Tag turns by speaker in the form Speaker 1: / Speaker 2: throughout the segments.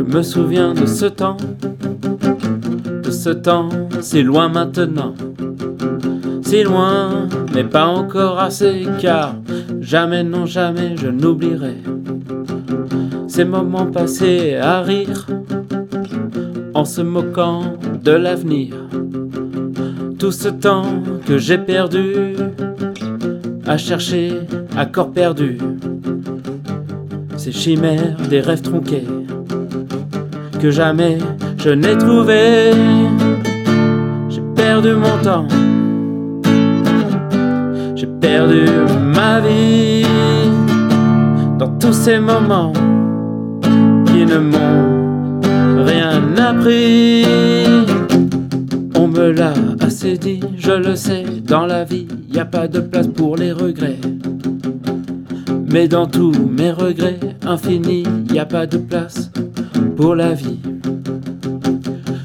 Speaker 1: me souviens de ce temps, de ce temps si loin maintenant. Si loin, mais pas encore assez, car jamais, non jamais, je n'oublierai ces moments passés à rire, en se moquant de l'avenir. Tout ce temps que j'ai perdu à chercher à corps perdu ces chimères des rêves tronqués que jamais je n'ai trouvé. J'ai perdu mon temps, j'ai perdu ma vie dans tous ces moments qui ne m'ont rien appris. On me l'a assez dit, je le sais, dans la vie, y a pas de place pour les regrets. Mais dans tous mes regrets infinis, y a pas de place pour la vie.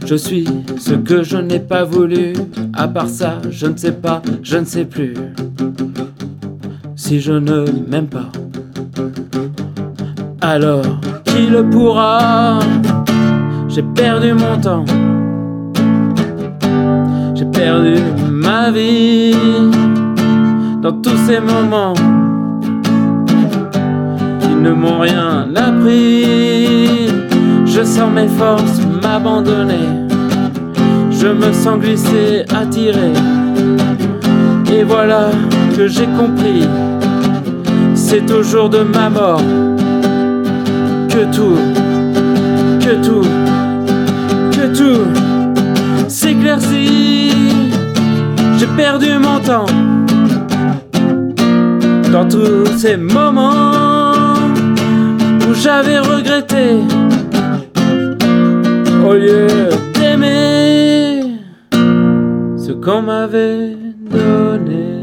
Speaker 1: Je suis ce que je n'ai pas voulu, à part ça, je ne sais pas, je ne sais plus. Si je ne m'aime pas, alors qui le pourra? J'ai perdu mon temps, j'ai perdu ma vie dans tous ces moments ne m'ont rien appris. Je sens mes forces m'abandonner. Je me sens glisser, attiré. Et voilà que j'ai compris. C'est au jour de ma mort que tout, que tout, que tout s'éclaircit. J'ai perdu mon temps dans tous ces moments j'avais regretté au lieu d'aimer ce qu'on m'avait donné.